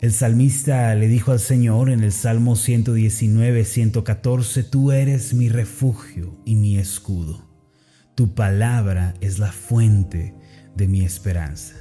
El salmista le dijo al Señor en el Salmo 119, 114, Tú eres mi refugio y mi escudo. Tu palabra es la fuente de mi esperanza.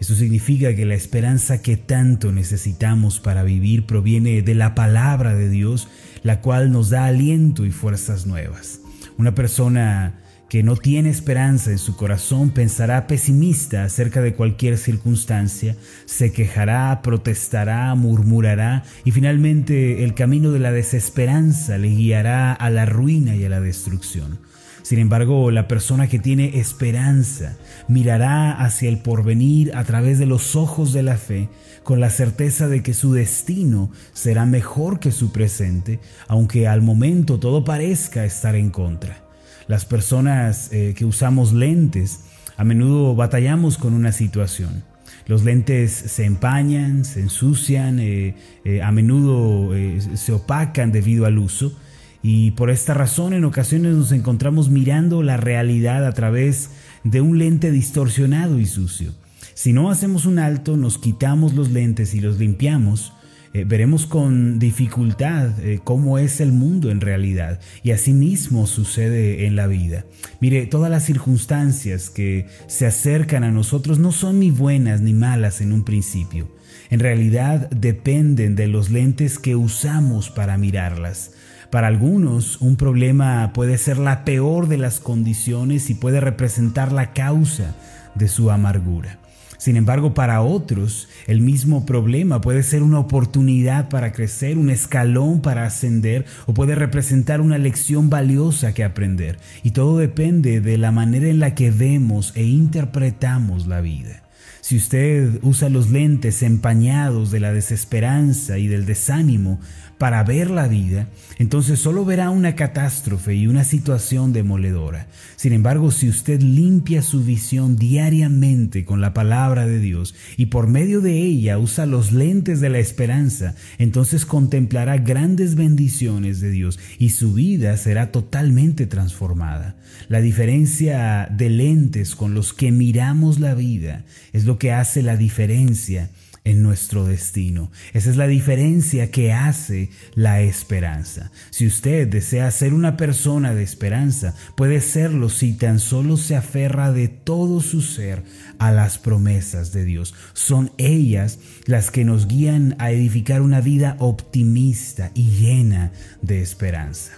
Eso significa que la esperanza que tanto necesitamos para vivir proviene de la palabra de Dios, la cual nos da aliento y fuerzas nuevas. Una persona que no tiene esperanza en su corazón pensará pesimista acerca de cualquier circunstancia, se quejará, protestará, murmurará y finalmente el camino de la desesperanza le guiará a la ruina y a la destrucción. Sin embargo, la persona que tiene esperanza mirará hacia el porvenir a través de los ojos de la fe, con la certeza de que su destino será mejor que su presente, aunque al momento todo parezca estar en contra. Las personas eh, que usamos lentes a menudo batallamos con una situación. Los lentes se empañan, se ensucian, eh, eh, a menudo se opacan debido al uso y por esta razón en ocasiones nos encontramos mirando la realidad a través de un lente distorsionado y sucio. Si no hacemos un alto, nos quitamos los lentes y los limpiamos, eh, veremos con dificultad eh, cómo es el mundo en realidad y asimismo sucede en la vida. Mire, todas las circunstancias que se acercan a nosotros no son ni buenas ni malas en un principio. En realidad dependen de los lentes que usamos para mirarlas. Para algunos, un problema puede ser la peor de las condiciones y puede representar la causa de su amargura. Sin embargo, para otros, el mismo problema puede ser una oportunidad para crecer, un escalón para ascender o puede representar una lección valiosa que aprender. Y todo depende de la manera en la que vemos e interpretamos la vida. Si usted usa los lentes empañados de la desesperanza y del desánimo para ver la vida, entonces solo verá una catástrofe y una situación demoledora. Sin embargo, si usted limpia su visión diariamente con la palabra de Dios y por medio de ella usa los lentes de la esperanza, entonces contemplará grandes bendiciones de Dios y su vida será totalmente transformada. La diferencia de lentes con los que miramos la vida es lo que hace la diferencia en nuestro destino. Esa es la diferencia que hace la esperanza. Si usted desea ser una persona de esperanza, puede serlo si tan solo se aferra de todo su ser a las promesas de Dios. Son ellas las que nos guían a edificar una vida optimista y llena de esperanza.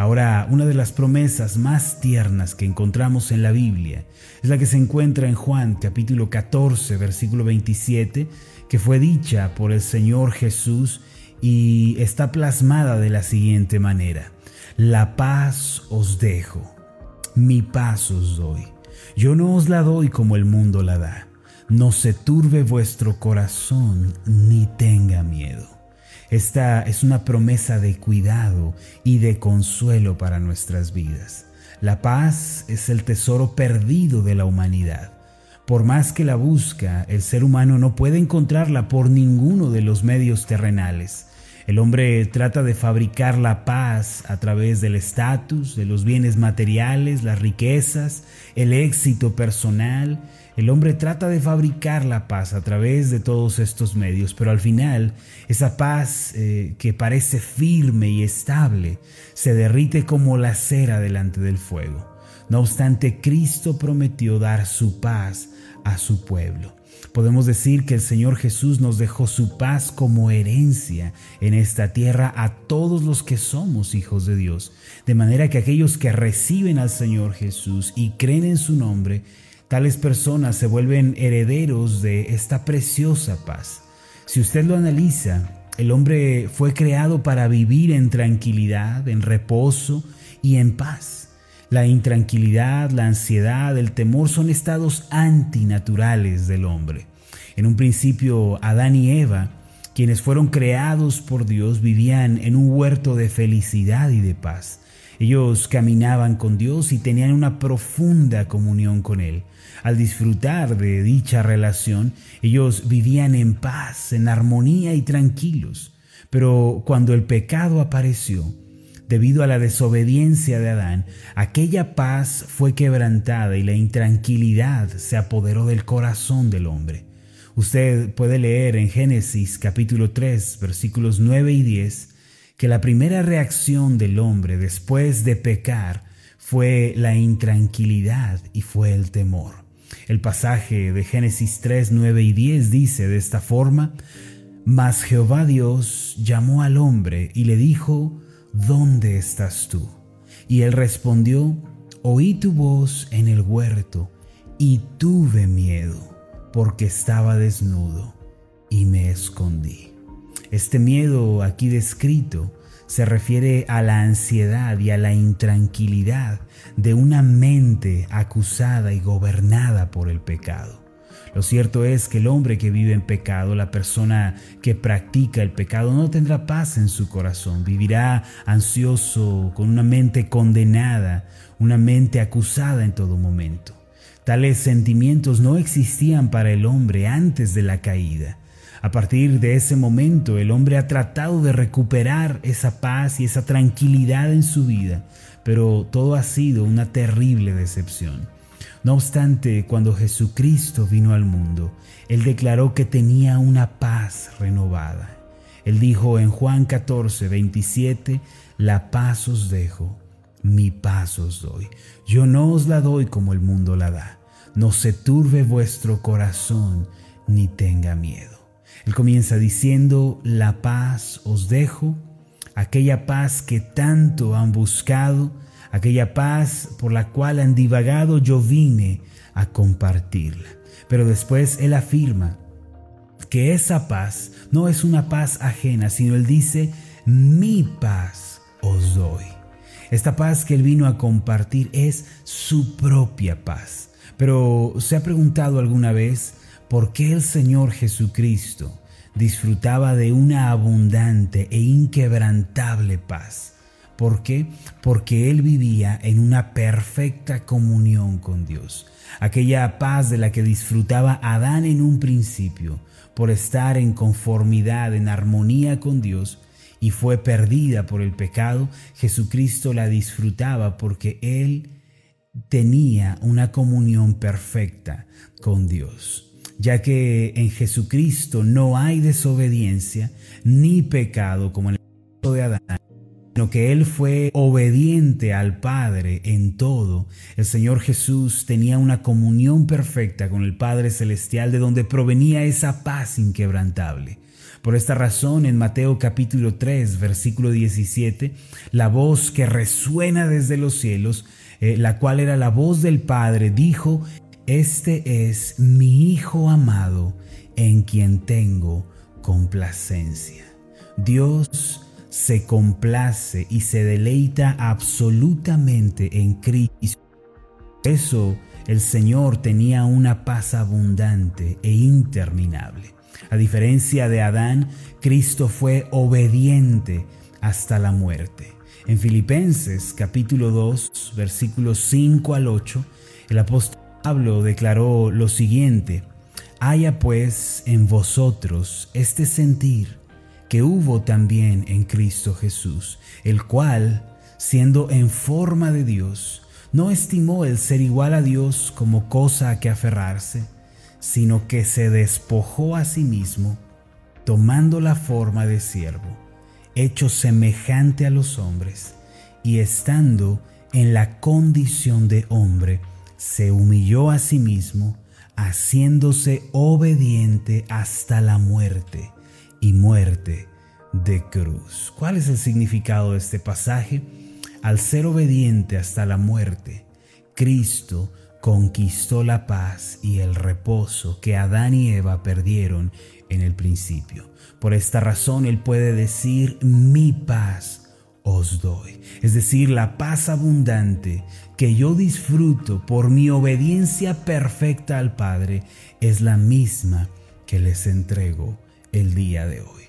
Ahora, una de las promesas más tiernas que encontramos en la Biblia es la que se encuentra en Juan capítulo 14, versículo 27, que fue dicha por el Señor Jesús y está plasmada de la siguiente manera. La paz os dejo, mi paz os doy. Yo no os la doy como el mundo la da. No se turbe vuestro corazón ni tenga miedo. Esta es una promesa de cuidado y de consuelo para nuestras vidas. La paz es el tesoro perdido de la humanidad. Por más que la busca, el ser humano no puede encontrarla por ninguno de los medios terrenales. El hombre trata de fabricar la paz a través del estatus, de los bienes materiales, las riquezas, el éxito personal el hombre trata de fabricar la paz a través de todos estos medios, pero al final esa paz eh, que parece firme y estable se derrite como la cera delante del fuego. No obstante, Cristo prometió dar su paz a su pueblo. Podemos decir que el Señor Jesús nos dejó su paz como herencia en esta tierra a todos los que somos hijos de Dios, de manera que aquellos que reciben al Señor Jesús y creen en su nombre, Tales personas se vuelven herederos de esta preciosa paz. Si usted lo analiza, el hombre fue creado para vivir en tranquilidad, en reposo y en paz. La intranquilidad, la ansiedad, el temor son estados antinaturales del hombre. En un principio, Adán y Eva, quienes fueron creados por Dios, vivían en un huerto de felicidad y de paz. Ellos caminaban con Dios y tenían una profunda comunión con Él. Al disfrutar de dicha relación, ellos vivían en paz, en armonía y tranquilos. Pero cuando el pecado apareció, debido a la desobediencia de Adán, aquella paz fue quebrantada y la intranquilidad se apoderó del corazón del hombre. Usted puede leer en Génesis capítulo 3 versículos 9 y 10 que la primera reacción del hombre después de pecar fue la intranquilidad y fue el temor. El pasaje de Génesis 3, 9 y 10 dice de esta forma, Mas Jehová Dios llamó al hombre y le dijo, ¿dónde estás tú? Y él respondió, oí tu voz en el huerto y tuve miedo porque estaba desnudo y me escondí. Este miedo aquí descrito se refiere a la ansiedad y a la intranquilidad de una mente acusada y gobernada por el pecado. Lo cierto es que el hombre que vive en pecado, la persona que practica el pecado, no tendrá paz en su corazón, vivirá ansioso, con una mente condenada, una mente acusada en todo momento. Tales sentimientos no existían para el hombre antes de la caída. A partir de ese momento el hombre ha tratado de recuperar esa paz y esa tranquilidad en su vida, pero todo ha sido una terrible decepción. No obstante, cuando Jesucristo vino al mundo, Él declaró que tenía una paz renovada. Él dijo en Juan 14, 27, La paz os dejo, mi paz os doy. Yo no os la doy como el mundo la da. No se turbe vuestro corazón, ni tenga miedo. Él comienza diciendo, la paz os dejo, aquella paz que tanto han buscado, aquella paz por la cual han divagado, yo vine a compartirla. Pero después Él afirma que esa paz no es una paz ajena, sino Él dice, mi paz os doy. Esta paz que Él vino a compartir es su propia paz. Pero ¿se ha preguntado alguna vez por qué el Señor Jesucristo disfrutaba de una abundante e inquebrantable paz. ¿Por qué? Porque él vivía en una perfecta comunión con Dios. Aquella paz de la que disfrutaba Adán en un principio, por estar en conformidad, en armonía con Dios, y fue perdida por el pecado, Jesucristo la disfrutaba porque él tenía una comunión perfecta con Dios ya que en Jesucristo no hay desobediencia ni pecado como en el caso de Adán, sino que Él fue obediente al Padre en todo. El Señor Jesús tenía una comunión perfecta con el Padre Celestial de donde provenía esa paz inquebrantable. Por esta razón, en Mateo capítulo 3, versículo 17, la voz que resuena desde los cielos, eh, la cual era la voz del Padre, dijo, este es mi Hijo amado en quien tengo complacencia. Dios se complace y se deleita absolutamente en Cristo. Eso el Señor tenía una paz abundante e interminable. A diferencia de Adán, Cristo fue obediente hasta la muerte. En Filipenses capítulo 2, versículos 5 al 8, el apóstol Pablo declaró lo siguiente, haya pues en vosotros este sentir que hubo también en Cristo Jesús, el cual, siendo en forma de Dios, no estimó el ser igual a Dios como cosa a que aferrarse, sino que se despojó a sí mismo, tomando la forma de siervo, hecho semejante a los hombres, y estando en la condición de hombre, se humilló a sí mismo, haciéndose obediente hasta la muerte y muerte de cruz. ¿Cuál es el significado de este pasaje? Al ser obediente hasta la muerte, Cristo conquistó la paz y el reposo que Adán y Eva perdieron en el principio. Por esta razón Él puede decir, mi paz os doy. Es decir, la paz abundante que yo disfruto por mi obediencia perfecta al Padre es la misma que les entrego el día de hoy.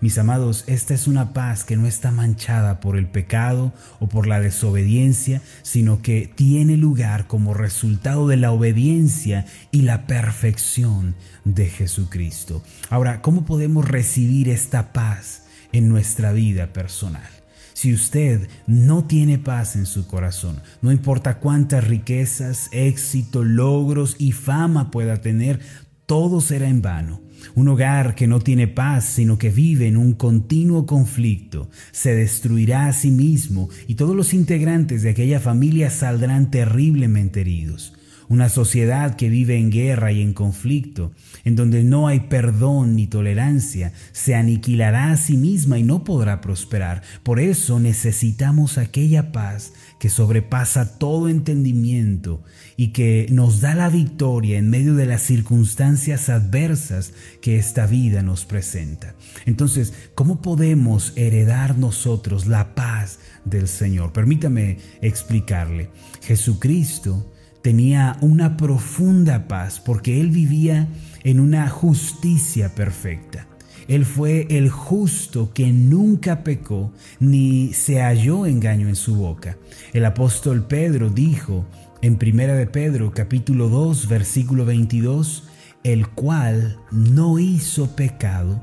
Mis amados, esta es una paz que no está manchada por el pecado o por la desobediencia, sino que tiene lugar como resultado de la obediencia y la perfección de Jesucristo. Ahora, ¿cómo podemos recibir esta paz en nuestra vida personal? Si usted no tiene paz en su corazón, no importa cuántas riquezas, éxito, logros y fama pueda tener, todo será en vano. Un hogar que no tiene paz, sino que vive en un continuo conflicto, se destruirá a sí mismo y todos los integrantes de aquella familia saldrán terriblemente heridos. Una sociedad que vive en guerra y en conflicto, en donde no hay perdón ni tolerancia, se aniquilará a sí misma y no podrá prosperar. Por eso necesitamos aquella paz que sobrepasa todo entendimiento y que nos da la victoria en medio de las circunstancias adversas que esta vida nos presenta. Entonces, ¿cómo podemos heredar nosotros la paz del Señor? Permítame explicarle. Jesucristo tenía una profunda paz porque Él vivía en una justicia perfecta. Él fue el justo que nunca pecó ni se halló engaño en su boca. El apóstol Pedro dijo en Primera de Pedro capítulo 2 versículo 22, el cual no hizo pecado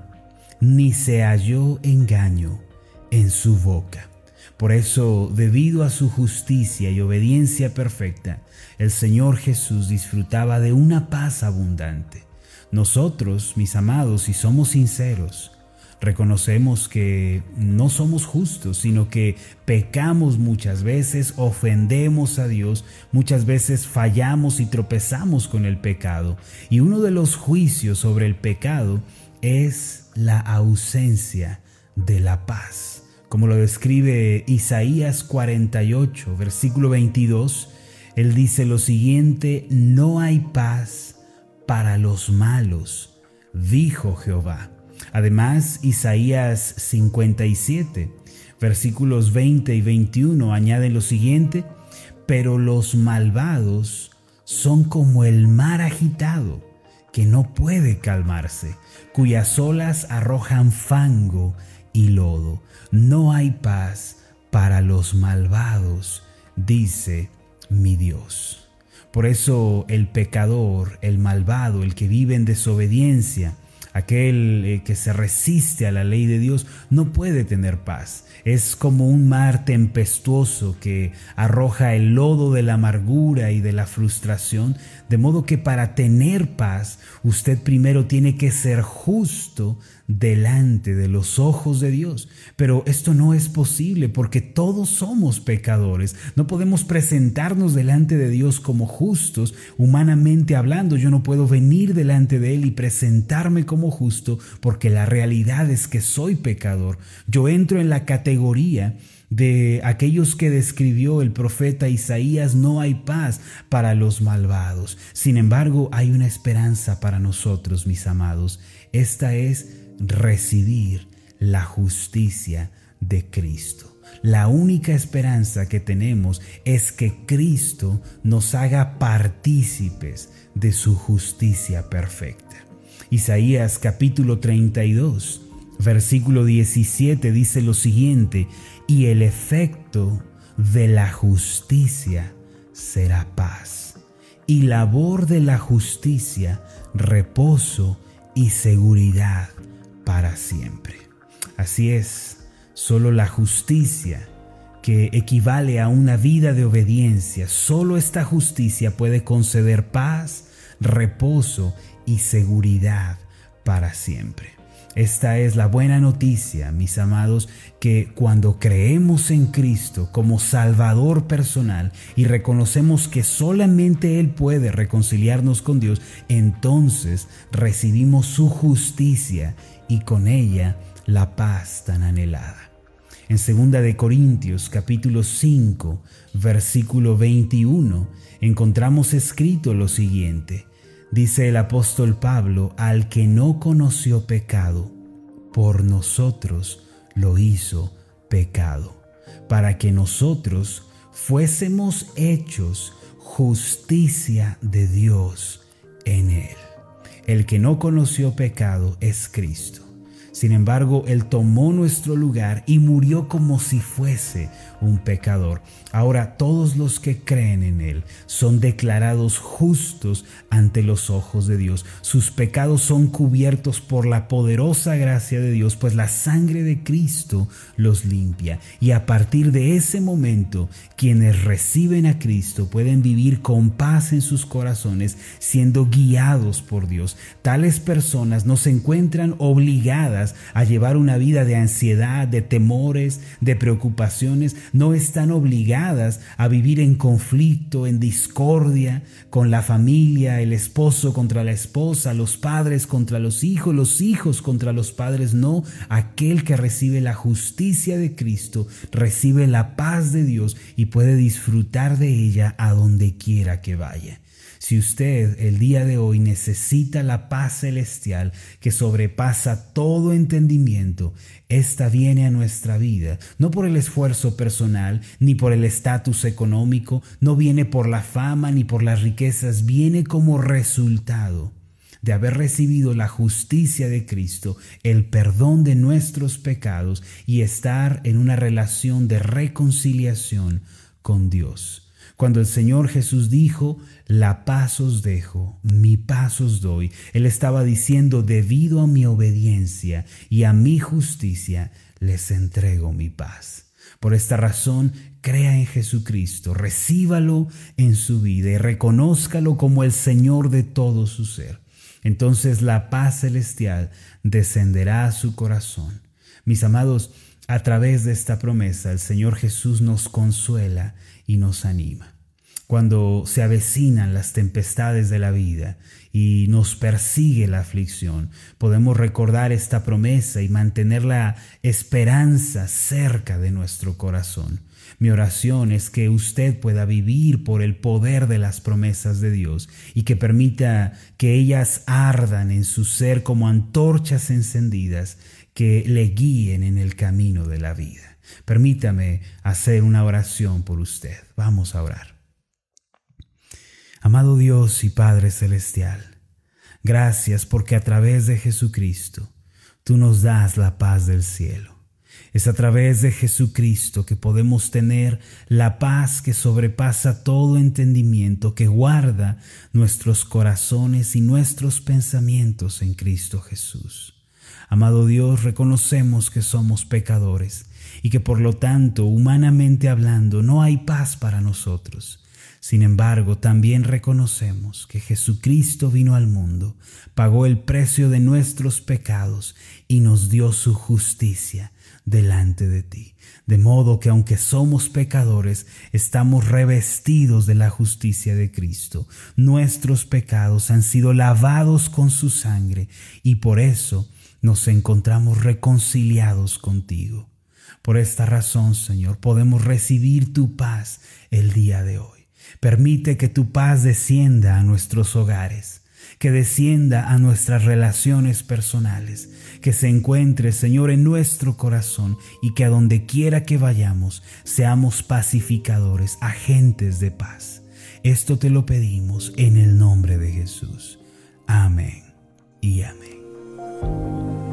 ni se halló engaño en su boca. Por eso, debido a su justicia y obediencia perfecta, el Señor Jesús disfrutaba de una paz abundante. Nosotros, mis amados, si somos sinceros, reconocemos que no somos justos, sino que pecamos muchas veces, ofendemos a Dios, muchas veces fallamos y tropezamos con el pecado. Y uno de los juicios sobre el pecado es la ausencia de la paz. Como lo describe Isaías 48, versículo 22, él dice lo siguiente, no hay paz para los malos, dijo Jehová. Además, Isaías 57, versículos 20 y 21 añaden lo siguiente, pero los malvados son como el mar agitado, que no puede calmarse, cuyas olas arrojan fango y lodo. No hay paz para los malvados, dice mi Dios. Por eso el pecador, el malvado, el que vive en desobediencia, aquel eh, que se resiste a la ley de Dios, no puede tener paz. Es como un mar tempestuoso que arroja el lodo de la amargura y de la frustración, de modo que para tener paz usted primero tiene que ser justo delante de los ojos de Dios. Pero esto no es posible porque todos somos pecadores. No podemos presentarnos delante de Dios como justos, humanamente hablando. Yo no puedo venir delante de Él y presentarme como justo porque la realidad es que soy pecador. Yo entro en la categoría de aquellos que describió el profeta Isaías, no hay paz para los malvados. Sin embargo, hay una esperanza para nosotros, mis amados. Esta es recibir la justicia de Cristo. La única esperanza que tenemos es que Cristo nos haga partícipes de su justicia perfecta. Isaías capítulo 32, versículo 17 dice lo siguiente, y el efecto de la justicia será paz, y labor de la justicia, reposo y seguridad para siempre. Así es, solo la justicia, que equivale a una vida de obediencia, solo esta justicia puede conceder paz, reposo y seguridad para siempre. Esta es la buena noticia, mis amados, que cuando creemos en Cristo como Salvador personal y reconocemos que solamente Él puede reconciliarnos con Dios, entonces recibimos su justicia y con ella la paz tan anhelada. En 2 de Corintios capítulo 5, versículo 21, encontramos escrito lo siguiente: Dice el apóstol Pablo, al que no conoció pecado, por nosotros lo hizo pecado, para que nosotros fuésemos hechos justicia de Dios en él. El que no conoció pecado es Cristo. Sin embargo, Él tomó nuestro lugar y murió como si fuese un pecador. Ahora todos los que creen en Él son declarados justos ante los ojos de Dios. Sus pecados son cubiertos por la poderosa gracia de Dios, pues la sangre de Cristo los limpia. Y a partir de ese momento, quienes reciben a Cristo pueden vivir con paz en sus corazones, siendo guiados por Dios. Tales personas no se encuentran obligadas a llevar una vida de ansiedad, de temores, de preocupaciones, no están obligadas a vivir en conflicto, en discordia con la familia, el esposo contra la esposa, los padres contra los hijos, los hijos contra los padres. No, aquel que recibe la justicia de Cristo recibe la paz de Dios y puede disfrutar de ella a donde quiera que vaya. Si usted el día de hoy necesita la paz celestial que sobrepasa todo entendimiento, esta viene a nuestra vida, no por el esfuerzo personal, ni por el estatus económico, no viene por la fama ni por las riquezas, viene como resultado de haber recibido la justicia de Cristo, el perdón de nuestros pecados y estar en una relación de reconciliación con Dios. Cuando el Señor Jesús dijo, la paz os dejo, mi paz os doy, Él estaba diciendo, debido a mi obediencia y a mi justicia, les entrego mi paz. Por esta razón, crea en Jesucristo, recíbalo en su vida y reconózcalo como el Señor de todo su ser. Entonces la paz celestial descenderá a su corazón. Mis amados, a través de esta promesa, el Señor Jesús nos consuela y nos anima. Cuando se avecinan las tempestades de la vida y nos persigue la aflicción, podemos recordar esta promesa y mantener la esperanza cerca de nuestro corazón. Mi oración es que usted pueda vivir por el poder de las promesas de Dios y que permita que ellas ardan en su ser como antorchas encendidas que le guíen en el camino de la vida. Permítame hacer una oración por usted. Vamos a orar. Amado Dios y Padre Celestial, gracias porque a través de Jesucristo tú nos das la paz del cielo. Es a través de Jesucristo que podemos tener la paz que sobrepasa todo entendimiento, que guarda nuestros corazones y nuestros pensamientos en Cristo Jesús. Amado Dios, reconocemos que somos pecadores y que por lo tanto, humanamente hablando, no hay paz para nosotros. Sin embargo, también reconocemos que Jesucristo vino al mundo, pagó el precio de nuestros pecados y nos dio su justicia delante de ti. De modo que aunque somos pecadores, estamos revestidos de la justicia de Cristo. Nuestros pecados han sido lavados con su sangre y por eso nos encontramos reconciliados contigo. Por esta razón, Señor, podemos recibir tu paz el día de hoy. Permite que tu paz descienda a nuestros hogares, que descienda a nuestras relaciones personales, que se encuentre, Señor, en nuestro corazón y que a donde quiera que vayamos seamos pacificadores, agentes de paz. Esto te lo pedimos en el nombre de Jesús. Amén y amén.